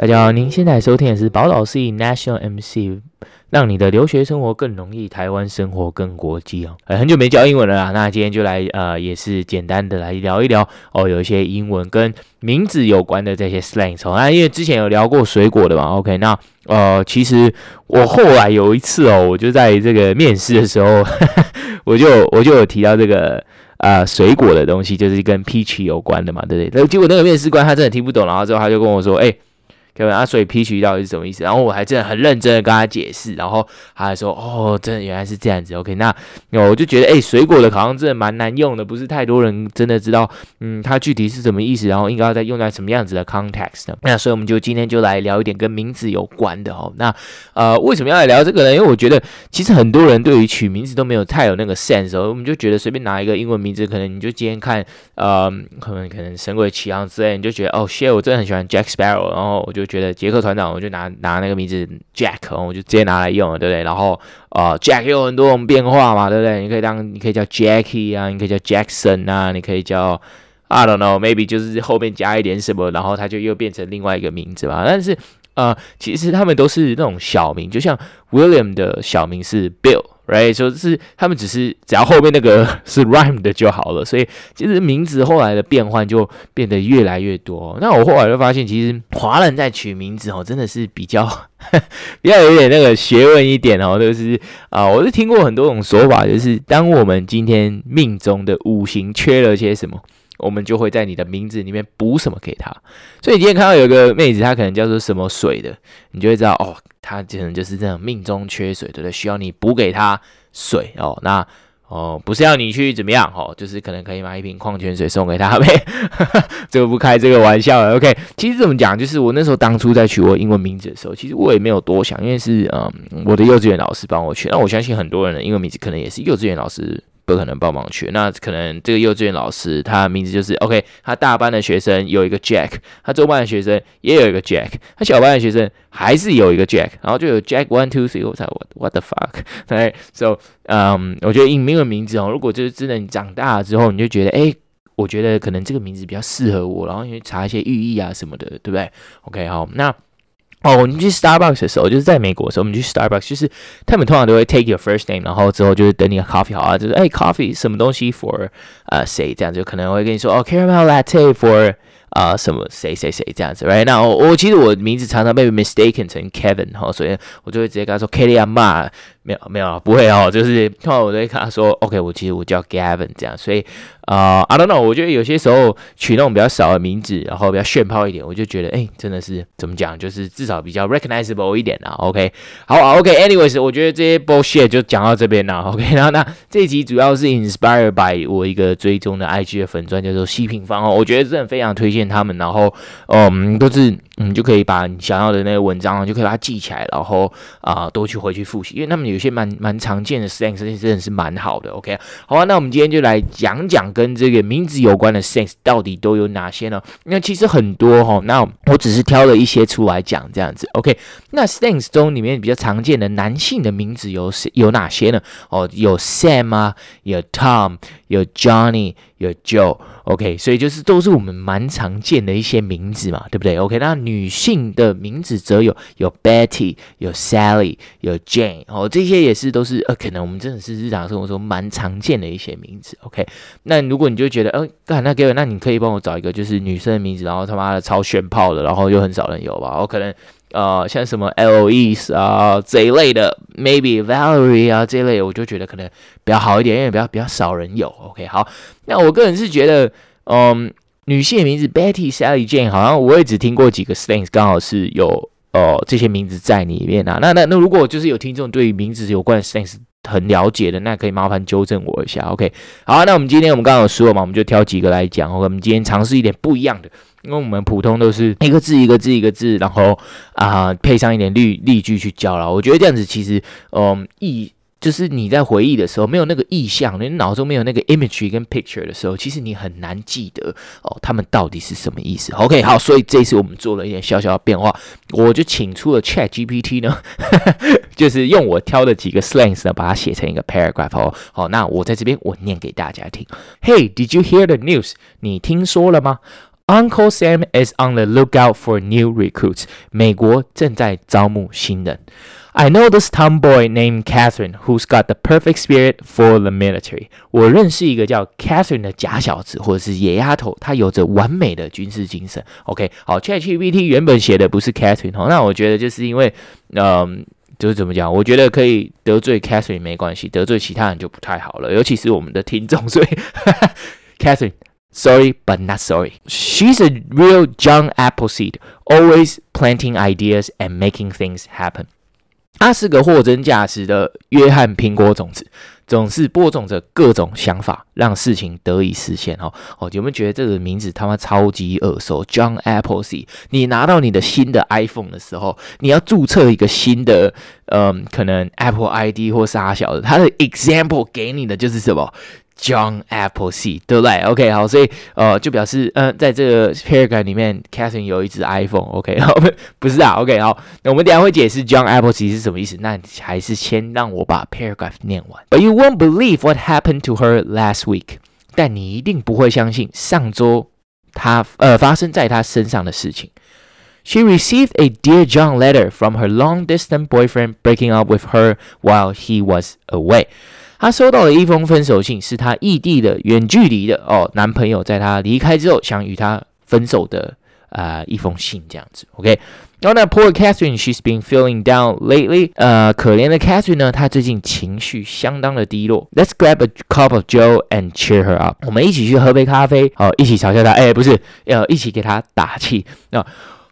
大家好，您现在收听的是宝岛 C National MC，让你的留学生活更容易，台湾生活更国际哦。呃，很久没教英文了啦，那今天就来呃，也是简单的来聊一聊哦，有一些英文跟名字有关的这些 slang 哦。那因为之前有聊过水果的嘛，OK，那呃，其实我后来有一次哦，我就在这个面试的时候，我就我就有提到这个呃水果的东西，就是跟 peach 有关的嘛，对不对？那结果那个面试官他真的听不懂，然后之后他就跟我说，哎。对吧啊，所以 peach 到底是什么意思？然后我还真的很认真的跟他解释，然后他还说：“哦，真的原来是这样子。”OK，那我就觉得，哎，水果的好像真的蛮难用的，不是太多人真的知道，嗯，它具体是什么意思，然后应该要再用在什么样子的 context 呢？那所以我们就今天就来聊一点跟名字有关的哦。那呃，为什么要来聊这个呢？因为我觉得其实很多人对于取名字都没有太有那个 sense 哦。我们就觉得随便拿一个英文名字，可能你就今天看，呃，可能可能神鬼奇航之类，你就觉得哦，shit，我真的很喜欢 Jack Sparrow，然后我就。觉得杰克船长，我就拿拿那个名字 Jack，我就直接拿来用了，对不对？然后呃，Jack 有很多种变化嘛，对不对？你可以当，你可以叫 Jackie 啊，你可以叫 Jackson 啊，你可以叫 I don't know，maybe 就是后面加一点什么，然后它就又变成另外一个名字吧。但是呃，其实他们都是那种小名，就像 William 的小名是 Bill。Right，所以是他们只是只要后面那个 是 rhyme 的就好了，所以其实名字后来的变换就变得越来越多。那我后来就发现，其实华人在取名字哦，真的是比较 比较有点那个学问一点哦，就是啊，我是听过很多种说法，就是当我们今天命中的五行缺了些什么。我们就会在你的名字里面补什么给他，所以你今天看到有个妹子，她可能叫做什么水的，你就会知道哦，她可能就是这样命中缺水，对不对？需要你补给她水哦。那哦，不是要你去怎么样哦，就是可能可以买一瓶矿泉水送给她呗，这个不开这个玩笑了。OK，其实怎么讲，就是我那时候当初在取我英文名字的时候，其实我也没有多想，因为是嗯，我的幼稚园老师帮我取。那我相信很多人的英文名字可能也是幼稚园老师。不可能帮忙取，那可能这个幼稚园老师他名字就是 OK，他大班的学生有一个 Jack，他中班的学生也有一个 Jack，他小班的学生还是有一个 Jack，然后就有 Jack one two three，我才 What What the fuck？对，So，嗯，我觉得英文名字哦，如果就是真的你长大了之后，你就觉得哎，我觉得可能这个名字比较适合我，然后你去查一些寓意啊什么的，对不对？OK，好，那。哦，我们去 Starbucks 的时候，就是在美国的时候，我们去 Starbucks，就是他们通常都会 take your first name，然后之后就是等你的 coffee 好啊，就是哎，coffee 什么东西 for 呃谁这样子，就可能会跟你说哦，caramel latte for 啊、什么谁谁谁这样子，right？那我我其实我名字常常被 mistaken 成 Kevin 哈，所以我就会直接跟他说 Kelly 阿妈。没有没有不会哦，就是后来我就会跟他说，OK，我其实我叫 Gavin 这样，所以啊、，I don't know，我觉得有些时候取那种比较少的名字，然后比较炫泡一点，我就觉得哎，真的是怎么讲，就是至少比较 recognizable 一点啊。OK，好，OK，anyways，、我觉得这些 bullshit 就讲到这边了。OK，然后那这集主要是 inspired by 我一个追踪的 IG 的粉钻叫做西平方哦，我觉得真的非常推荐见他们，然后嗯，都是嗯就可以把你想要的那个文章就可以把它记起来，然后啊、呃、多去回去复习，因为他们有。些蛮蛮常见的 slang，真的是蛮好的。OK，好啊，那我们今天就来讲讲跟这个名字有关的 slang 到底都有哪些呢？那其实很多哈，那我只是挑了一些出来讲这样子。OK，那 slang 中里面比较常见的男性的名字有有哪些呢？哦，有 Sam 啊，有 Tom，有 Johnny，有 Joe。OK，所以就是都是我们蛮常常见的一些名字嘛，对不对？OK，那女性的名字则有有 Betty，有 Sally，有 Jane，哦，这些也是都是呃，可能我们真的是日常生活中蛮常见的一些名字。OK，那如果你就觉得，呃，干那给我，那你可以帮我找一个就是女生的名字，然后他妈的超炫炮的，然后又很少人有吧？我可能。呃，像什么 L E S 啊这一类的，maybe Valerie 啊这一类，我就觉得可能比较好一点，因为比较比较少人有。OK，好，那我个人是觉得，嗯，女性的名字 Betty、Sally、Jane，好像我也只听过几个 slangs，刚好是有呃这些名字在里面啊。那那那如果就是有听众对于名字有关的 slangs 很了解的，那可以麻烦纠正我一下。OK，好，那我们今天我们刚刚有说了嘛，我们就挑几个来讲。我们今天尝试一点不一样的。因为我们普通都是一个字一个字一个字，然后啊、配上一点例例句去教了。我觉得这样子其实，嗯，意就是你在回忆的时候，没有那个意象，你脑中没有那个 imagery 跟 picture 的时候，其实你很难记得哦，他们到底是什么意思。OK，好，所以这次我们做了一点小小的变化，我就请出了 Chat GPT 呢，就是用我挑的几个 slangs 呢，把它写成一个 paragraph 哦。好，那我在这边我念给大家听。Hey, did you hear the news？你听说了吗？Uncle Sam is on the lookout for new recruits。美国正在招募新人。I know this tomboy named Catherine who's got the perfect spirit for the military。我认识一个叫 Catherine 的假小子或者是野丫头，她有着完美的军事精神。OK，好，ChatGPT 原本写的不是 Catherine 哦，那我觉得就是因为，嗯，就是怎么讲？我觉得可以得罪 Catherine 没关系，得罪其他人就不太好了，尤其是我们的听众。所以，Catherine，sorry but not sorry。She's a real young Appleseed, always planting ideas and making things happen. 他是个货真价实的约翰苹果种子，总是播种着各种想法，让事情得以实现。哦哦，有没有觉得这个名字他妈超级耳熟？John Appleseed，你拿到你的新的 iPhone 的时候，你要注册一个新的，嗯，可能 Apple ID 或啥小的，他的 example 给你的就是什么？John Appleseed，对不对？OK，好，所以呃，就表示嗯、在这个 paragraph 里面，Catherine 有一只 iPhone，OK，好，不是啊，OK，好，那我们等下会解释 John Appleseed 是什么意思。那还是先让我把 paragraph 念完。But you won't believe what happened to her last week，但你一定不会相信上周他呃发生在他身上的事情。She received a Dear John letter from her long-distance boyfriend breaking up with her while he was away. 她收到了一封分手信，是她异地的、远距离的哦，男朋友在她离开之后想与她分手的啊、呃、一封信，这样子。OK，然后呢，Poor Catherine，she's been feeling down lately。呃，可怜的 Catherine 呢，她最近情绪相当的低落。Let's grab a cup of Joe and cheer her up。我们一起去喝杯咖啡，哦，一起嘲笑她，哎，不是，要一起给她打气。那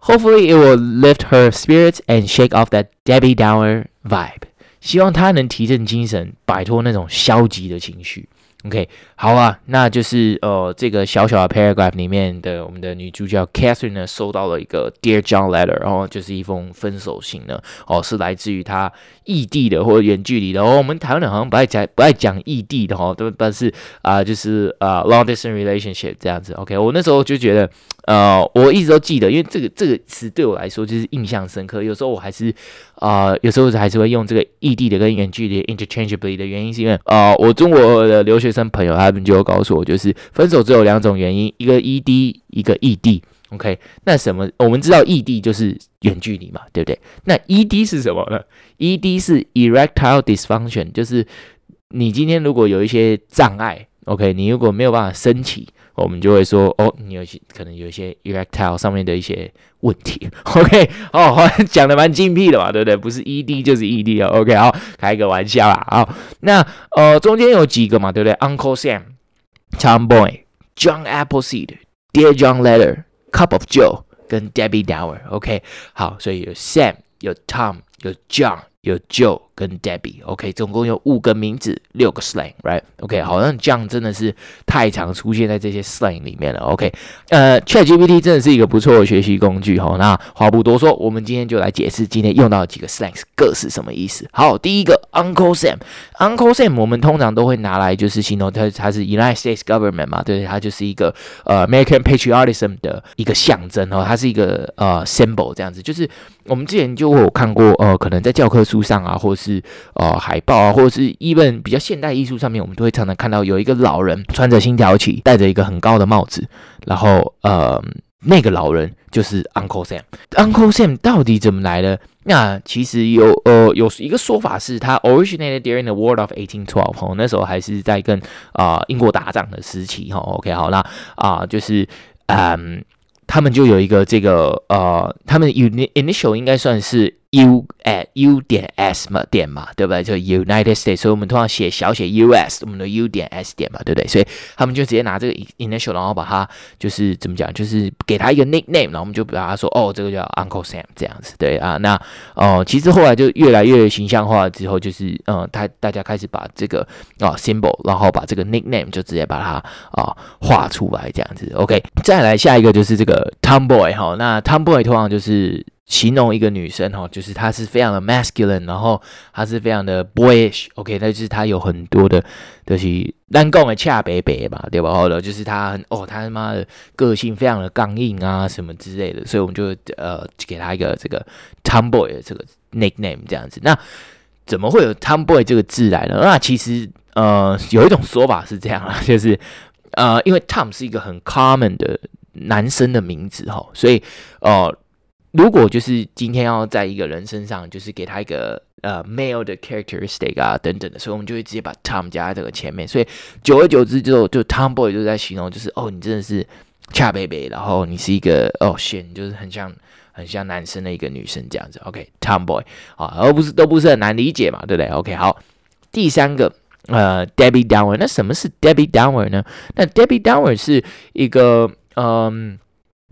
Hopefully it will lift her spirits and shake off that Debbie Downer vibe。希望他能提振精神，摆脱那种消极的情绪。 OK，好啊，那就是呃，这个小小的 paragraph 里面的我们的女主角 Catherine 呢，收到了一个 Dear John letter，然后就是一封分手信呢，哦，是来自于她异地的或者远距离的。哦，我们台湾人好像不爱讲不爱讲异地的哈，都但是啊、就是啊、long distance relationship 这样子。OK，我那时候就觉得，呃，我一直都记得，因为这个这个词对我来说就是印象深刻。有时候我还是、呃，有时候还是会用这个异地的跟远距离 interchangeably 的原因，是因为啊、呃，我中国的留学生朋友他们就告诉我，就是分手只有两种原因，一个异地，一个异地。OK，那什么？我们知道异地就是远距离嘛，对不对？那 ED 是什么呢？ED 是 erectile dysfunction，就是你今天如果有一些障碍，OK，你如果没有办法升起，我们就会说哦，你有些可能有一些 erectile 上面的一些问题。OK，哦，讲的蛮精辟的嘛，对不对？不是 ED 就是 ED 哦。OK，好，开个玩笑啦。好，那呃中间有几个嘛，对不对？Uncle Sam、Tomboy、John Appleseed、Dear John Letter、Cup of Joe 跟 Debbie Dower。OK，、好，所以有 Sam，有 Tom，有 John，有 Joe。跟 Debbie，OK，、okay, 总共有五个名字，六个 slang，right？OK，、okay, 好像 John 真的是太常出现在这些 slang 里面了，OK，呃，ChatGPT 真的是一个不错的学习工具，哈。那话不多说，我们今天就来解释今天用到的几个 slangs 各是什么意思。好，第一个 Uncle Sam，Uncle Sam 我们通常都会拿来就是形容它，它是 United States Government 嘛，对，它就是一个呃 American Patriotism 的一个象征哦，它是一个呃 symbol 这样子，就是我们之前就有看过，呃，可能在教科书上啊，或者是呃海报啊，或者是 even 比较现代艺术上面，我们都会常常看到有一个老人穿着星条旗，戴着一个很高的帽子，然后呃那个老人就是 Uncle Sam。Uncle Sam 到底怎么来的？那其实有呃有一个说法是，他 originated during the War of 1812，哦，那时候还是在跟啊、英国打仗的时期哈、哦。OK 好，那啊、就是嗯他们就有一个这个呃他们 initial 应该算是。U at U 点 S 嘛点嘛，对不对？就 United States，所以我们通常写小写 US，我们的 U 点 S 点嘛，对不对？所以他们就直接拿这个 initial，然后把它就是怎么讲，就是给他一个 nickname，然后我们就把它说哦，这个叫 Uncle Sam 这样子，对啊。那哦、其实后来就越来越形象化之后，就是嗯，他大家开始把这个啊、symbol，然后把这个 nickname 就直接把它啊、画出来这样子。OK，再来下一个就是这个 Tomboy 哈，那 Tomboy 通常就是。形容一个女生哈，就是她是非常的 masculine，然后她是非常的 boyish，OK，那就是她有很多的，就是咱讲的恰北北嘛，对吧？好了，就是她很哦，她他妈的个性非常的刚硬啊，什么之类的，所以我们就呃给她一个这个 tomboy 的这个 nickname 这样子。那怎么会有 tomboy 这个字来呢？那其实呃有一种说法是这样啊，就是呃因为 Tom 是一个很 common 的男生的名字哈，所以呃。如果就是今天要在一个人身上，就是给他一个呃 male 的 characteristic 啊等等的，所以我们就会直接把 Tom 加在这个前面。所以久而久之就就 Tomboy 就在形容，就是哦你真的是恰贝贝，然后你是一个哦 shit，就是很像很像男生的一个女生这样子。OK，Tomboy 啊，而不是都不是很难理解嘛，对不对？OK，好，第三个呃 Debbie Downer，那什么是 Debbie Downer 呢？那 Debbie Downer 是一个嗯。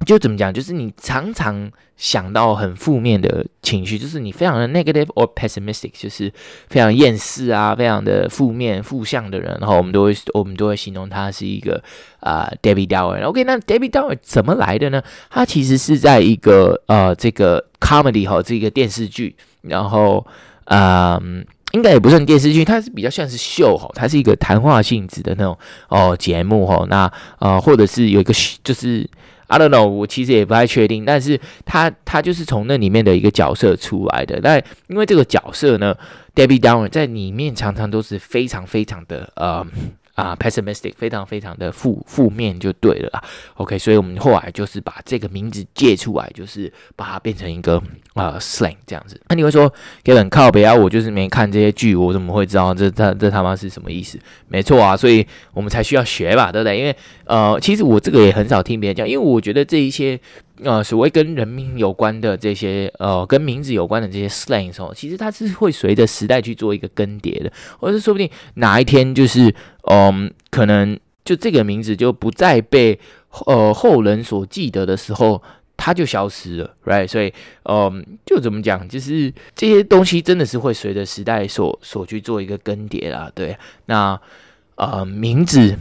就怎么讲？就是你常常想到很负面的情绪，就是你非常的 negative or pessimistic，就是非常厌世啊，非常的负面、负向的人。然后我们都会，我们都会形容他是一个啊、Debbie Downer。OK，那 Debbie Downer 怎么来的呢？他其实是在一个呃这个 comedy 哈，这个电视剧，然后嗯、应该也不算电视剧，它是比较像是秀哈，它是一个谈话性质的那种哦节目哈。那呃，或者是有一个就是。I don't know，我其实也不太确定，但是他他就是从那里面的一个角色出来的。那因为这个角色呢，Debbie Downer 在里面常常都是非常非常的呃。啊，pessimistic，非常非常的负负面就对了啦。OK，所以我们后来就是把这个名字借出来，就是把它变成一个呃 slang 这样子。那你会说，Kevin 靠北啊，我就是没看这些剧，我怎么会知道这这这他妈是什么意思？没错啊，所以我们才需要学吧，对不对？因为呃，其实我这个也很少听别人讲，因为我觉得这一些。呃，所谓跟人名有关的这些，呃，跟名字有关的这些 slangs 哦，其实它是会随着时代去做一个更迭的，或者是说不定哪一天就是，嗯、可能就这个名字就不再被呃后人所记得的时候，它就消失了，right？所以，嗯、就怎么讲，就是这些东西真的是会随着时代所所去做一个更迭啦，对，那呃，名字。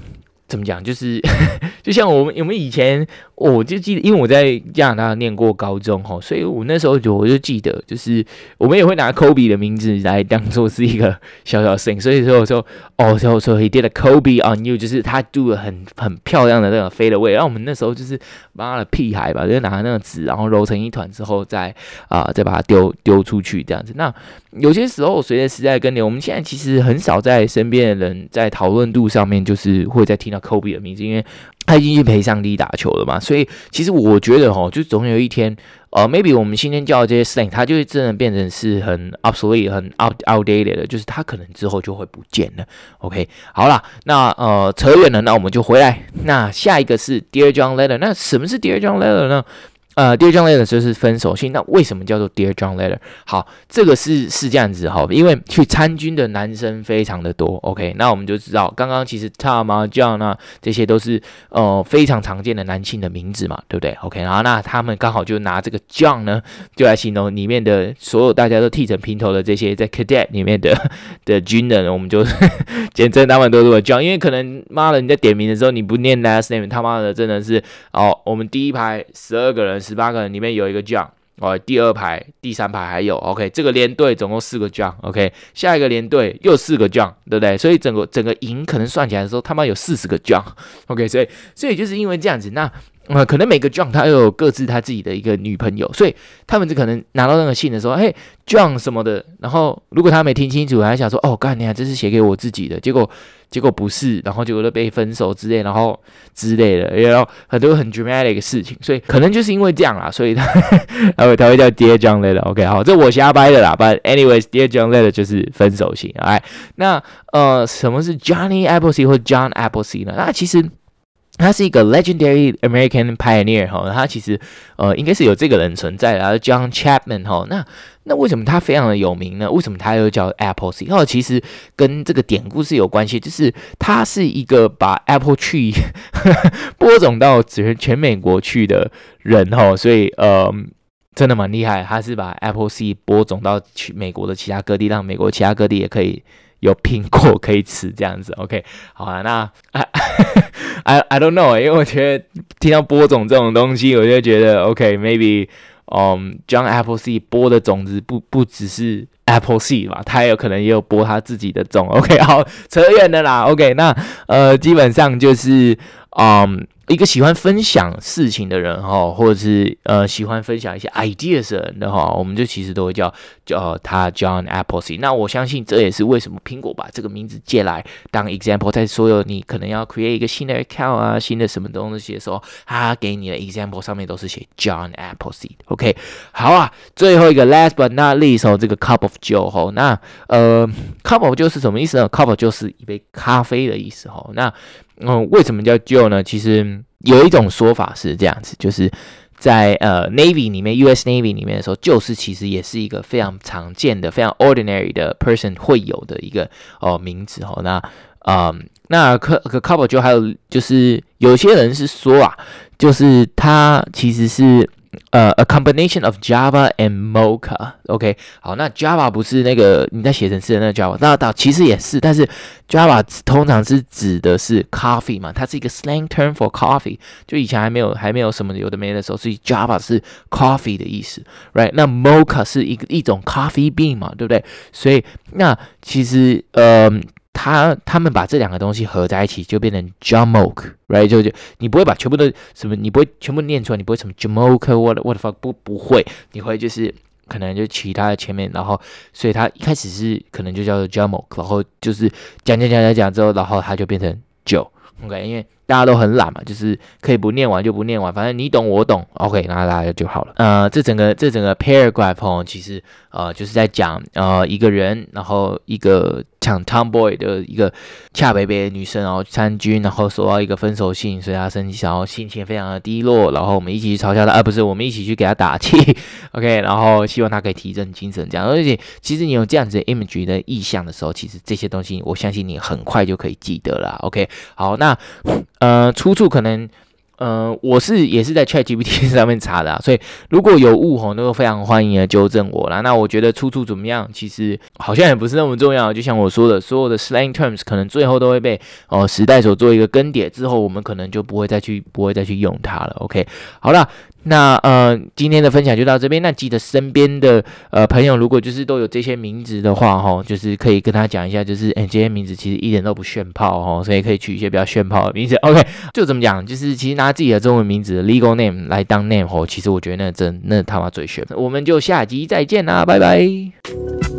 怎么讲？就是 就像我们我们以前，我就记得，因为我在加拿大念过高中哈，所以我那时候就我就记得，就是我们也会拿 Kobe 的名字来当做是一个 小小 thing。所以说我说哦，所以说 he did a Kobe on you，就是他 do 了很很漂亮的那个 fade away。然后我们那时候就是妈的屁孩吧，就拿那个纸，然后揉成一团之后再啊、再把它丢丢出去这样子。那有些时候随着时代更迭，我们现在其实很少在身边的人在讨论度上面，就是会再听到科比的名字，因为他已经去陪上帝打球了嘛。所以其实我觉得哈，就总有一天，呃，maybe 我们今天叫的这些 slang，它就真的变成是很 obsolete、很 out outdated 的，就是它可能之后就会不见了。OK，好啦，那呃扯远了，那我们就回来。那下一个是 Dear John Letter，那什么是 Dear John Letter 呢？呃，Dear John Letter 就是分手信。那为什么叫做 Dear John Letter？好，这个是是这样子哈，因为去参军的男生非常的多。OK，那我们就知道，刚刚其实 Tom 啊、John 啊，这些都是呃非常常见的男性的名字嘛，对不对 OK，然后那他们刚好就拿这个 John 呢，就来形容里面的所有大家都剃成平头的这些在 Cadet 里面的 的军人，我们就 简称他们都是 John，因为可能妈的你在点名的时候你不念 last name，他妈的真的是哦，我们第一排十二个人。十八个人里面有一个 John，哦，第二排、第三排还有，OK，这个连队总共四个将，OK，下一个连队又四个将对不对？所以整个整个营可能算起来的时候，他妈有四十个将，OK，所以所以就是因为这样子，那。呃，可能每个 John 他又有各自他自己的一个女朋友，所以他们就可能拿到那个信的时候，嘿，John 什么的，然后如果他没听清楚，还想说，哦，干你啊，这是写给我自己的，结果结果不是，然后结果就被分手之类，然后之类的，然后很多很 dramatic 的事情，所以可能就是因为这样啦，所以他他会他会叫 Dear John Letter，OK，好，这我瞎掰的啦，But anyways，Dear John Letter 就是分手信，哎，那呃，什么是 Johnny Appleseed 或 John Appleseed 呢？那其实。他是一个 legendary American pioneer 哈，他其实呃应该是有这个人存在的，John Chapman 哈。那那为什么他非常的有名呢？为什么他又叫 Appleseed？哦，其实跟这个典故是有关系，就是他是一个把 Apple Tree 播种到全全美国去的人哈，所以呃真的蛮厉害，他是把 Appleseed 播种到去美国的其他各地，让美国其他各地也可以。有苹果可以吃这样子，OK，好啊，那 I I don't know，因为我觉得听到播种这种东西，我就觉得 OK，maybe，嗯，John Appleseed 播的种子不不只是 Appleseed 嘛，他也有可能也有播他自己的种。OK，好，扯远了啦。OK，那呃，基本上就是嗯。一个喜欢分享事情的人哈，或者是呃喜欢分享一些 ideas 的人的哈，我们就其实都会叫叫他 John Appleseed。那我相信这也是为什么苹果把这个名字借来当 example，在所有你可能要 create 一个新的 account 啊，新的什么东西的时候，他给你的 example 上面都是写 John Appleseed。OK，好啊，最后一个 last but not least 哦，这个 cup of Joe 哈，那呃 cup of Joe 是什么意思呢？cup 就是一杯咖啡的意思哈，那。嗯，为什么叫 Joe 呢？其实有一种说法是这样子，就是在呃 Navy 里面，US Navy 里面的时候就是其实也是一个非常常见的、非常 ordinary 的 person 会有的一个哦名字哦。那嗯，那可可 Couple 就还有就是有些人是说啊，就是他其实是。呃、，a combination of Java and Mocha，OK，、好，那 Java 不是那个你在写程式的那个 Java，那倒其实也是，但是 Java 通常是指的是 coffee 嘛，它是一个 slang term for coffee，就以前还没有还没有什么有的没的时候，所以 Java 是 coffee 的意思，right？那 Mocha 是一个一种 coffee bean 嘛，对不对？所以那其实呃。他他们把这两个东西合在一起，就变成 jamok，right？就就你不会把全部都什么，你不会全部念出来，你不会什么 Jamoke，what what the fuck，不不会，你会就是可能就其他的前面，然后所以他一开始是可能就叫做 jamok，然后就是讲讲讲讲讲之后，然后他就变成 Joe，OK？因为大家都很懒嘛，就是可以不念完就不念完，反正你懂我懂，OK，那大家就好了。呃，这整个这整个 paragraph 哦，其实呃就是在讲呃一个人，然后一个。像 Tomboy 的一个恰北北的女生，然后参军，然后收到一个分手信，所以她生气，然后心情非常的低落，然后我们一起去嘲笑她，啊不是，我们一起去给她打气，OK，然后希望她可以提振精神，这样。而且其实你有这样子的 image 的意象的时候，其实这些东西我相信你很快就可以记得了，OK。好，那呃出处可能。呃，我是也是在 ChatGPT 上面查的，啊，所以如果有误吼，都非常欢迎的纠正我啦。那我觉得出处怎么样，其实好像也不是那么重要。就像我说的，所有的 slang terms 可能最后都会被哦时代所做一个更迭，之后我们可能就不会再去不会再去用它了。OK，好了。那呃，今天的分享就到这边。那记得身边的呃朋友，如果就是都有这些名字的话，哈，就是可以跟他讲一下，就是哎，这些名字其实一点都不炫炮，哈，所以可以取一些比较炫炮的名字。OK，就怎么讲，就是其实拿自己的中文名字 legal name 来当 name，吼，其实我觉得那真那他妈最炫。我们就下集再见啦，拜拜。